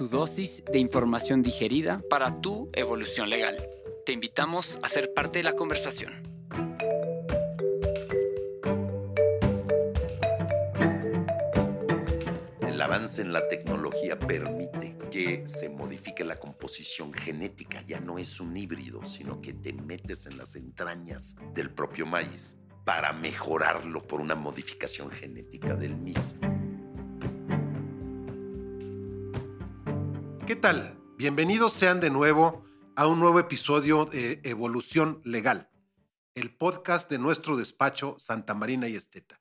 Tu dosis de información digerida para tu evolución legal. Te invitamos a ser parte de la conversación. El avance en la tecnología permite que se modifique la composición genética. Ya no es un híbrido, sino que te metes en las entrañas del propio maíz para mejorarlo por una modificación genética del mismo. ¿Qué tal? Bienvenidos sean de nuevo a un nuevo episodio de Evolución Legal, el podcast de nuestro despacho Santa Marina y Esteta.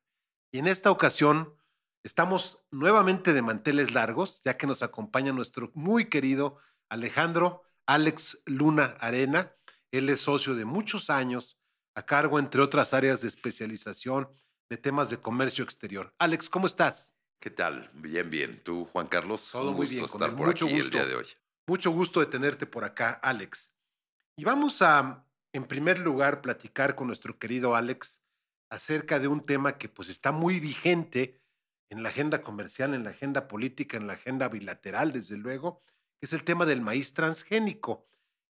Y en esta ocasión estamos nuevamente de manteles largos, ya que nos acompaña nuestro muy querido Alejandro Alex Luna Arena. Él es socio de muchos años, a cargo, entre otras áreas de especialización de temas de comercio exterior. Alex, ¿cómo estás? ¿Qué tal? Bien, bien. ¿Tú, Juan Carlos? Todo Un muy gusto bien, estar el por mucho aquí el gusto. día de hoy. Mucho gusto de tenerte por acá, Alex. Y vamos a, en primer lugar, platicar con nuestro querido Alex acerca de un tema que pues está muy vigente en la agenda comercial, en la agenda política, en la agenda bilateral, desde luego, que es el tema del maíz transgénico.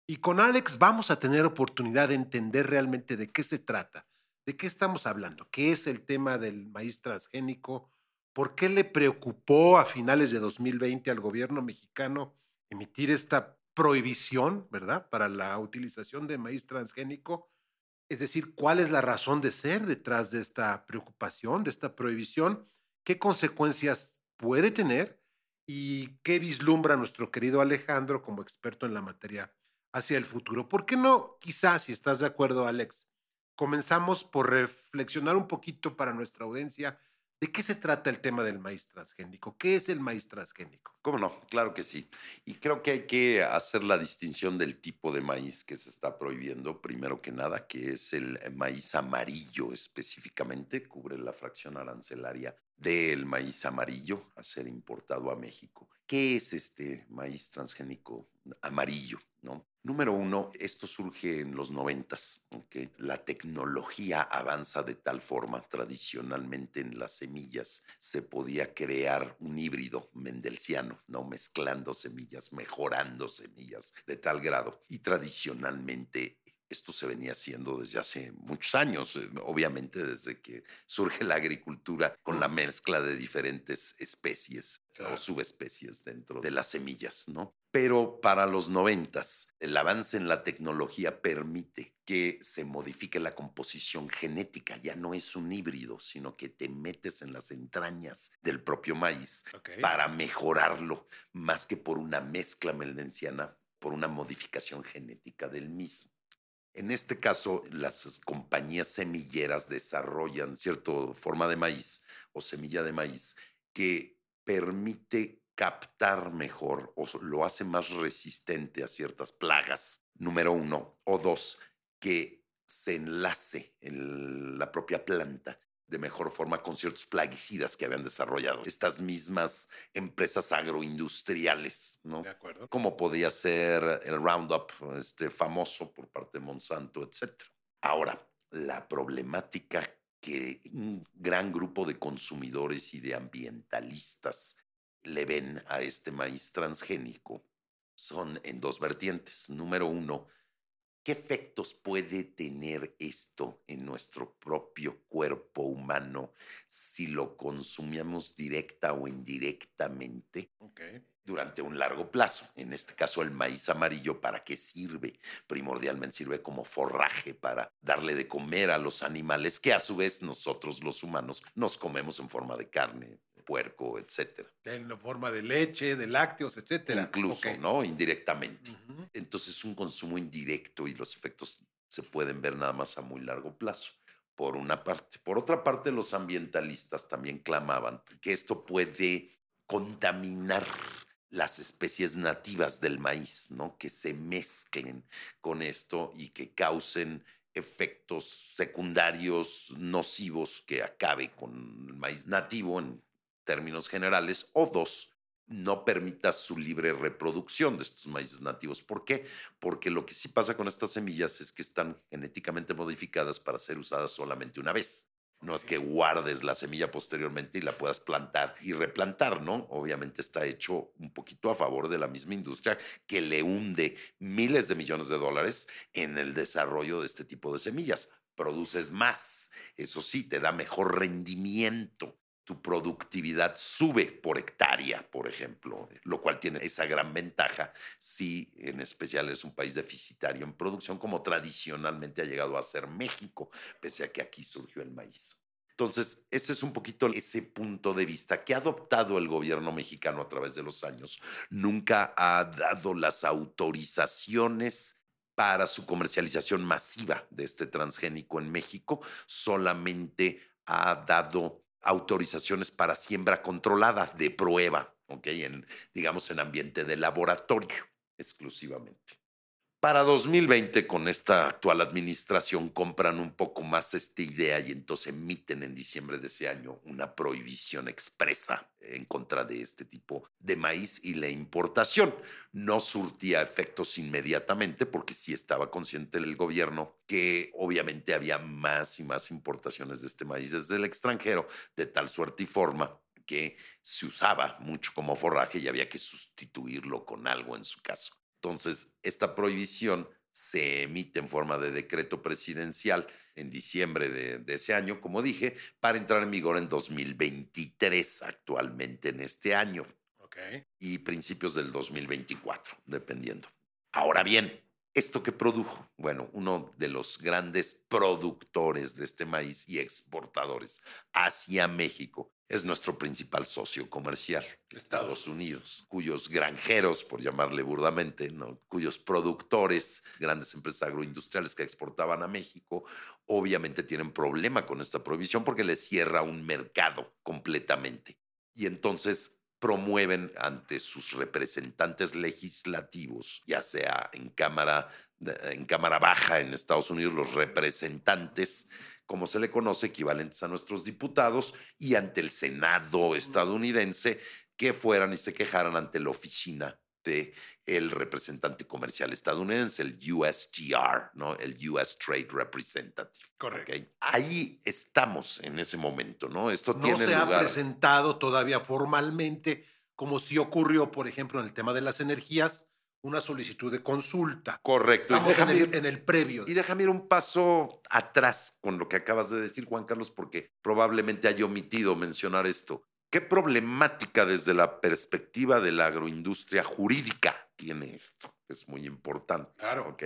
Y con Alex vamos a tener oportunidad de entender realmente de qué se trata, de qué estamos hablando, qué es el tema del maíz transgénico, por qué le preocupó a finales de 2020 al gobierno mexicano emitir esta prohibición, ¿verdad?, para la utilización de maíz transgénico. Es decir, ¿cuál es la razón de ser detrás de esta preocupación, de esta prohibición? ¿Qué consecuencias puede tener? ¿Y qué vislumbra nuestro querido Alejandro como experto en la materia hacia el futuro? ¿Por qué no, quizás, si estás de acuerdo, Alex, comenzamos por reflexionar un poquito para nuestra audiencia de qué se trata el tema del maíz transgénico? ¿Qué es el maíz transgénico? ¿Cómo no? Claro que sí. Y creo que hay que hacer la distinción del tipo de maíz que se está prohibiendo, primero que nada, que es el maíz amarillo específicamente, cubre la fracción arancelaria del maíz amarillo a ser importado a México. ¿Qué es este maíz transgénico amarillo? ¿no? Número uno, esto surge en los noventas. ¿ok? La tecnología avanza de tal forma, tradicionalmente en las semillas se podía crear un híbrido mendelciano, ¿no? mezclando semillas, mejorando semillas de tal grado. Y tradicionalmente esto se venía haciendo desde hace muchos años, eh, obviamente desde que surge la agricultura con la mezcla de diferentes especies Claro. o subespecies dentro de las semillas, ¿no? Pero para los noventas, el avance en la tecnología permite que se modifique la composición genética. Ya no es un híbrido, sino que te metes en las entrañas del propio maíz para mejorarlo, más que por una mezcla meldenciana, por una modificación genética del mismo. En este caso, las compañías semilleras desarrollan cierta forma de maíz o semilla de maíz que permite captar mejor o lo hace más resistente a ciertas plagas, número uno, o dos, que se enlace en la propia planta de mejor forma con ciertos plaguicidas que habían desarrollado estas mismas empresas agroindustriales, ¿no? De acuerdo. como podía ser el Roundup este, famoso por parte de Monsanto, etc. Ahora, la problemática que un gran grupo de consumidores y de ambientalistas le ven a este maíz transgénico son en dos vertientes. Número uno, ¿qué efectos puede tener esto en nuestro propio cuerpo humano si lo consumíamos directa o indirectamente? Durante un largo plazo. En este caso, el maíz amarillo, ¿para qué sirve? Primordialmente sirve como forraje para darle de comer a los animales que a su vez nosotros los humanos nos comemos en forma de carne, puerco, etcétera. En la forma de leche, de lácteos, etcétera. Incluso. ¿no? Indirectamente. Entonces es un consumo indirecto y los efectos se pueden ver nada más a muy largo plazo. Por una parte. Por otra parte, los ambientalistas también clamaban que esto puede contaminar las especies nativas del maíz, ¿no? Que se mezclen con esto y que causen efectos secundarios nocivos que acabe con el maíz nativo en términos generales, o dos, no permita su libre reproducción de estos maíces nativos. ¿Por qué? Porque lo que sí pasa con estas semillas es que están genéticamente modificadas para ser usadas solamente una vez. No es que guardes la semilla posteriormente y la puedas plantar y replantar, ¿no? Obviamente está hecho un poquito a favor de la misma industria que le hunde miles de millones de dólares en el desarrollo de este tipo de semillas. Produces más, eso sí, te da mejor rendimiento tu productividad sube por hectárea, por ejemplo, lo cual tiene esa gran ventaja si en especial es un país deficitario en producción, como tradicionalmente ha llegado a ser México, pese a que aquí surgió el maíz. Entonces, ese es un poquito ese punto de vista que ha adoptado el gobierno mexicano a través de los años. Nunca ha dado las autorizaciones para su comercialización masiva de este transgénico en México, solamente ha dado autorizaciones para siembra controlada de prueba, ¿ok? En, digamos, en ambiente de laboratorio exclusivamente. Para 2020, con esta actual administración, compran un poco más esta idea y entonces emiten en diciembre de ese año una prohibición expresa en contra de este tipo de maíz y la importación. No surtía efectos inmediatamente porque sí estaba consciente el gobierno que obviamente había más y más importaciones de este maíz desde el extranjero, de tal suerte y forma que se usaba mucho como forraje y había que sustituirlo con algo en su caso. Entonces, esta prohibición se emite en forma de decreto presidencial en diciembre de, ese año, como dije, para entrar en vigor en 2023, actualmente en este año. Y principios del 2024, dependiendo. Ahora bien, ¿esto que produjo? Bueno, uno de los grandes productores de este maíz y exportadores hacia México es nuestro principal socio comercial, Estados Unidos, cuyos granjeros, por llamarle burdamente, cuyos productores, grandes empresas agroindustriales que exportaban a México, obviamente tienen problema con esta prohibición porque les cierra un mercado completamente. Y entonces promueven ante sus representantes legislativos, ya sea en Cámara, en cámara Baja en Estados Unidos, los representantes como se le conoce, equivalentes a nuestros diputados, y ante el Senado estadounidense, que fueran y se quejaran ante la oficina de el representante comercial estadounidense, el USTR, ¿no? El US Trade Representative. Correcto. Ahí estamos en ese momento, ¿no? Esto no se ha presentado todavía formalmente, como si ocurrió, por ejemplo, en el tema de las energías, una solicitud de consulta. Correcto. Estamos en, el, en, el, previo. Y déjame ir un paso atrás con lo que acabas de decir, Juan Carlos, porque probablemente haya omitido mencionar esto. ¿Qué problemática desde la perspectiva de la agroindustria jurídica tiene esto? Es muy importante. Claro. ¿ok?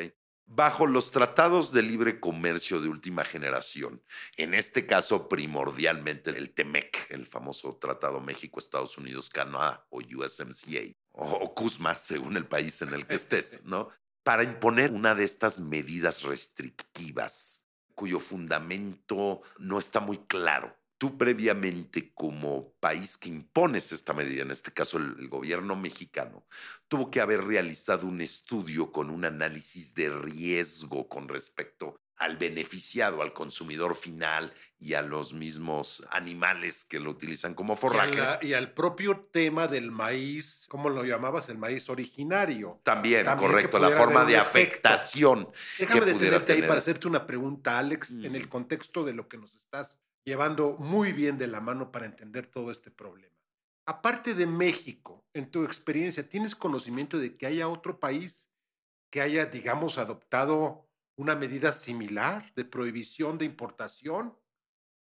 bajo los tratados de libre comercio de última generación, en este caso primordialmente el TEMEC, el famoso Tratado México-Estados Unidos-Canadá o USMCA, o CUSMA, según el país en el que estés, ¿no? Para imponer una de estas medidas restrictivas cuyo fundamento no está muy claro tú previamente como país que impones esta medida, en este caso el, gobierno mexicano, tuvo que haber realizado un estudio con un análisis de riesgo con respecto al beneficiado, al consumidor final y a los mismos animales que lo utilizan como forraje. Y, al propio tema del maíz, ¿cómo lo llamabas? El maíz originario. También, correcto, la forma de afectación. Déjame detenerte ahí para hacerte una pregunta, Alex, en el contexto de lo que nos estás llevando muy bien de la mano para entender todo este problema. Aparte de México, en tu experiencia, ¿tienes conocimiento de que haya otro país que haya, digamos, adoptado una medida similar de prohibición de importación?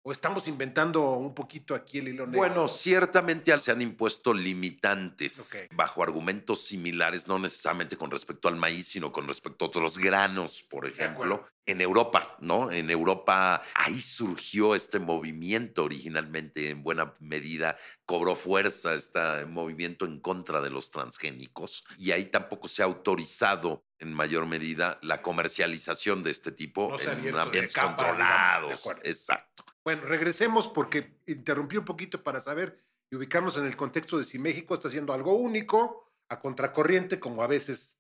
¿O estamos inventando un poquito aquí el hilo negro? Bueno, ciertamente se han impuesto limitantes bajo argumentos similares, no necesariamente con respecto al maíz, sino con respecto a otros granos, por ejemplo. En Europa, ¿no? En Europa ahí surgió este movimiento originalmente, en buena medida cobró fuerza este movimiento en contra de los transgénicos y ahí tampoco se ha autorizado en mayor medida la comercialización de este tipo en ambientes controlados. Exacto. Bueno, regresemos porque interrumpí un poquito para saber y ubicarnos en el contexto de si México está haciendo algo único a contracorriente, como a veces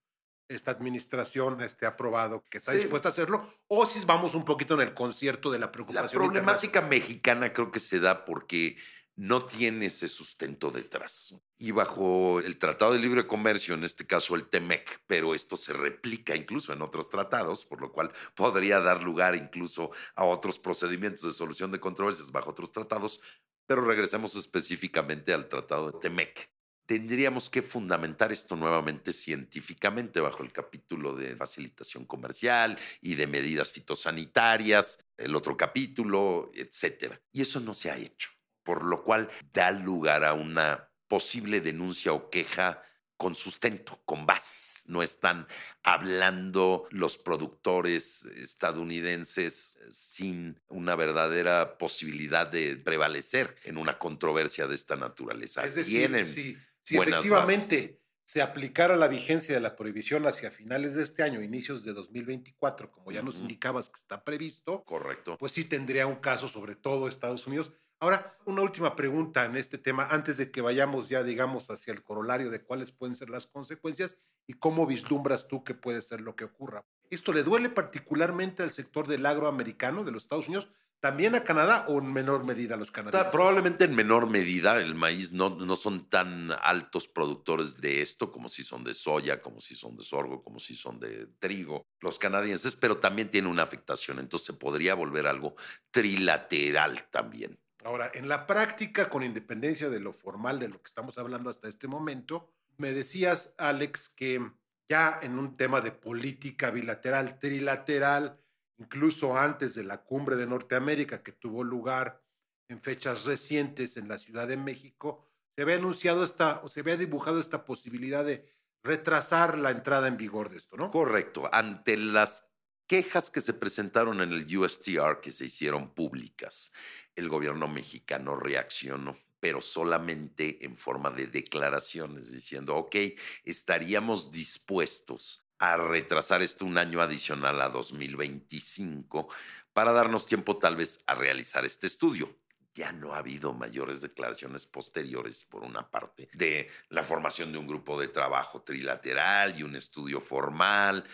esta administración este, ha aprobado que está Sí. dispuesta a hacerlo, o si vamos un poquito en el concierto de la La preocupación. problemática mexicana creo que se da porque no tiene ese sustento detrás. Y bajo el Tratado de Libre Comercio, en este caso el TEMEC, pero esto se replica incluso en otros tratados, por lo cual podría dar lugar incluso a otros procedimientos de solución de controversias bajo otros tratados, pero regresemos específicamente al Tratado de TEMEC. Tendríamos que fundamentar esto nuevamente científicamente bajo el capítulo de facilitación comercial y de medidas fitosanitarias, el otro capítulo, etcétera. Y eso no se ha hecho, por lo cual da lugar a una posible denuncia o queja con sustento, con bases. No están hablando los productores estadounidenses sin una verdadera posibilidad de prevalecer en una controversia de esta naturaleza. Es decir, Tienen si, efectivamente se aplicara la vigencia de la prohibición hacia finales de este año, inicios de 2024, como ya nos indicabas que está previsto, Correcto. pues sí tendría un caso sobre todo Estados Unidos. Ahora, una última pregunta en este tema, antes de que vayamos ya, digamos, hacia el corolario de cuáles pueden ser las consecuencias y cómo vislumbras tú que puede ser lo que ocurra. ¿Esto le duele particularmente al sector del agroamericano de los Estados Unidos, también a Canadá o en menor medida a los canadienses? Probablemente en menor medida el maíz no, no son tan altos productores de esto como si son de soya, como si son de sorgo, como si son de trigo, los canadienses, pero también tiene una afectación, entonces podría volver algo trilateral también. Ahora, en la práctica, con independencia de lo formal de lo que estamos hablando hasta este momento, me decías, Alex, que ya en un tema de política bilateral, trilateral, incluso antes de la cumbre de Norteamérica que tuvo lugar en fechas recientes en la Ciudad de México, se había anunciado esta, o se había dibujado esta posibilidad de retrasar la entrada en vigor de esto, ¿no? Correcto. Ante las quejas que se presentaron en el USTR que se hicieron públicas, el gobierno mexicano reaccionó, pero solamente en forma de declaraciones, diciendo, ok, estaríamos dispuestos a retrasar esto un año adicional a 2025 para darnos tiempo tal vez a realizar este estudio. Ya no ha habido mayores declaraciones posteriores, por una parte, de la formación de un grupo de trabajo trilateral y un estudio formal.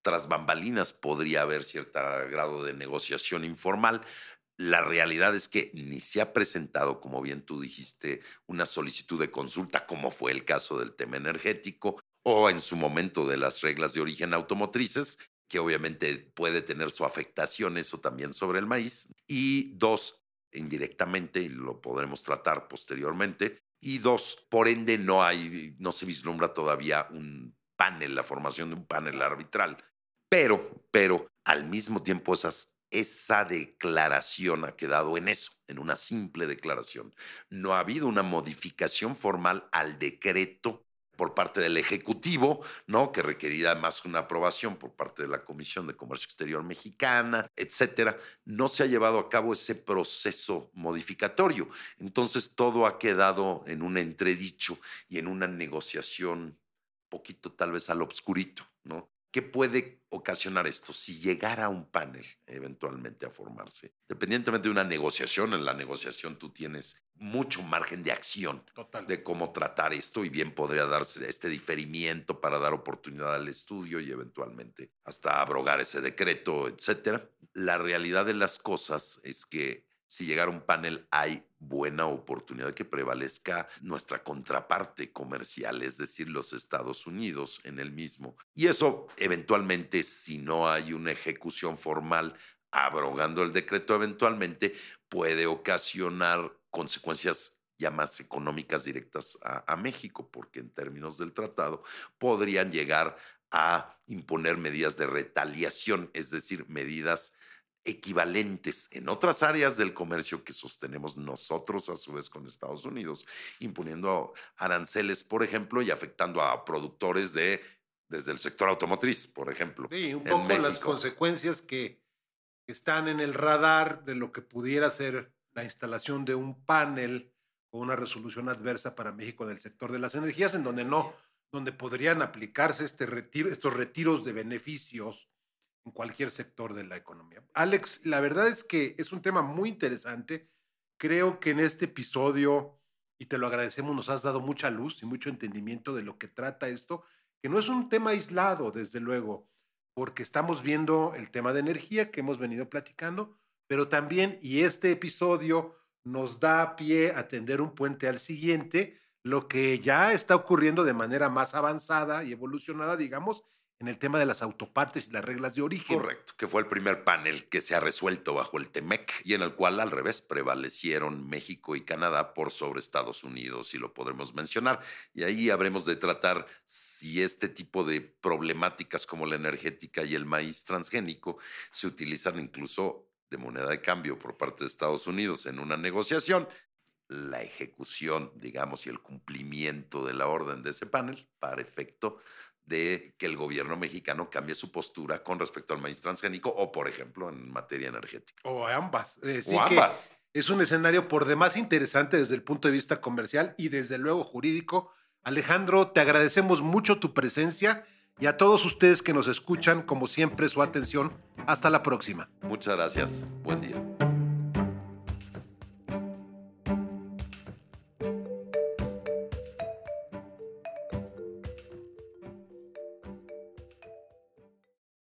Tras bambalinas podría haber cierto grado de negociación informal. La realidad es que ni se ha presentado, como bien tú dijiste, una solicitud de consulta, como fue el caso del tema energético, o en su momento de las reglas de origen automotrices, que obviamente puede tener su afectación eso también sobre el maíz. Y dos, indirectamente, lo podremos tratar posteriormente. Y dos, por ende, no hay, no se vislumbra todavía un panel, la formación de un panel arbitral. Pero, pero, al mismo tiempo, esas, esa declaración ha quedado en eso, en una simple declaración. No ha habido una modificación formal al decreto por parte del Ejecutivo, ¿no? Que requería más una aprobación por parte de la Comisión de Comercio Exterior Mexicana, etcétera. No se ha llevado a cabo ese proceso modificatorio. Entonces todo ha quedado en un entredicho y en una negociación poquito tal vez al obscurito, ¿no? ¿Qué puede ocasionar esto si llegara un panel eventualmente a formarse? Dependientemente de una negociación, en la negociación tú tienes mucho margen de acción Total. de cómo tratar esto y bien podría darse este diferimiento para dar oportunidad al estudio y eventualmente hasta abrogar ese decreto, etcétera. La realidad de las cosas es que si llegara un panel hay buena oportunidad de que prevalezca nuestra contraparte comercial, es decir, los Estados Unidos en el mismo. Y eso eventualmente, si no hay una ejecución formal abrogando el decreto, eventualmente puede ocasionar consecuencias ya más económicas directas a, a, México, porque en términos del tratado podrían llegar a imponer medidas de retaliación, es decir, medidas equivalentes en otras áreas del comercio que sostenemos nosotros a su vez con Estados Unidos, imponiendo aranceles, por ejemplo, y afectando a productores de desde el sector automotriz, por ejemplo. Sí, un poco las consecuencias que están en el radar de lo que pudiera ser la instalación de un panel con una resolución adversa para México en el sector de las energías, en donde no, donde podrían aplicarse este retiro, estos retiros de beneficios en cualquier sector de la economía. Alex, la verdad es que es un tema muy interesante. Creo que en este episodio y te lo agradecemos, nos has dado mucha luz y mucho entendimiento de lo que trata esto, que no es un tema aislado, desde luego, porque estamos viendo el tema de energía que hemos venido platicando, pero también, y este episodio nos da pie a tender un puente al siguiente, lo que ya está ocurriendo de manera más avanzada y evolucionada, digamos, en el tema de las autopartes y las reglas de origen. Correcto, que fue el primer panel que se ha resuelto bajo el TEMEC y en el cual al revés prevalecieron México y Canadá por sobre Estados Unidos y lo podremos mencionar. Y ahí habremos de tratar si este tipo de problemáticas como la energética y el maíz transgénico se utilizan incluso de moneda de cambio por parte de Estados Unidos en una negociación la ejecución, digamos, y el cumplimiento de la orden de ese panel para efecto de que el gobierno mexicano cambie su postura con respecto al maíz transgénico o, por ejemplo, en materia energética. O ambas. Eh, o ambas. Es un escenario por demás interesante desde el punto de vista comercial y desde luego jurídico. Alejandro, te agradecemos mucho tu presencia y a todos ustedes que nos escuchan, como siempre, su atención. Hasta la próxima. Muchas gracias. Buen día.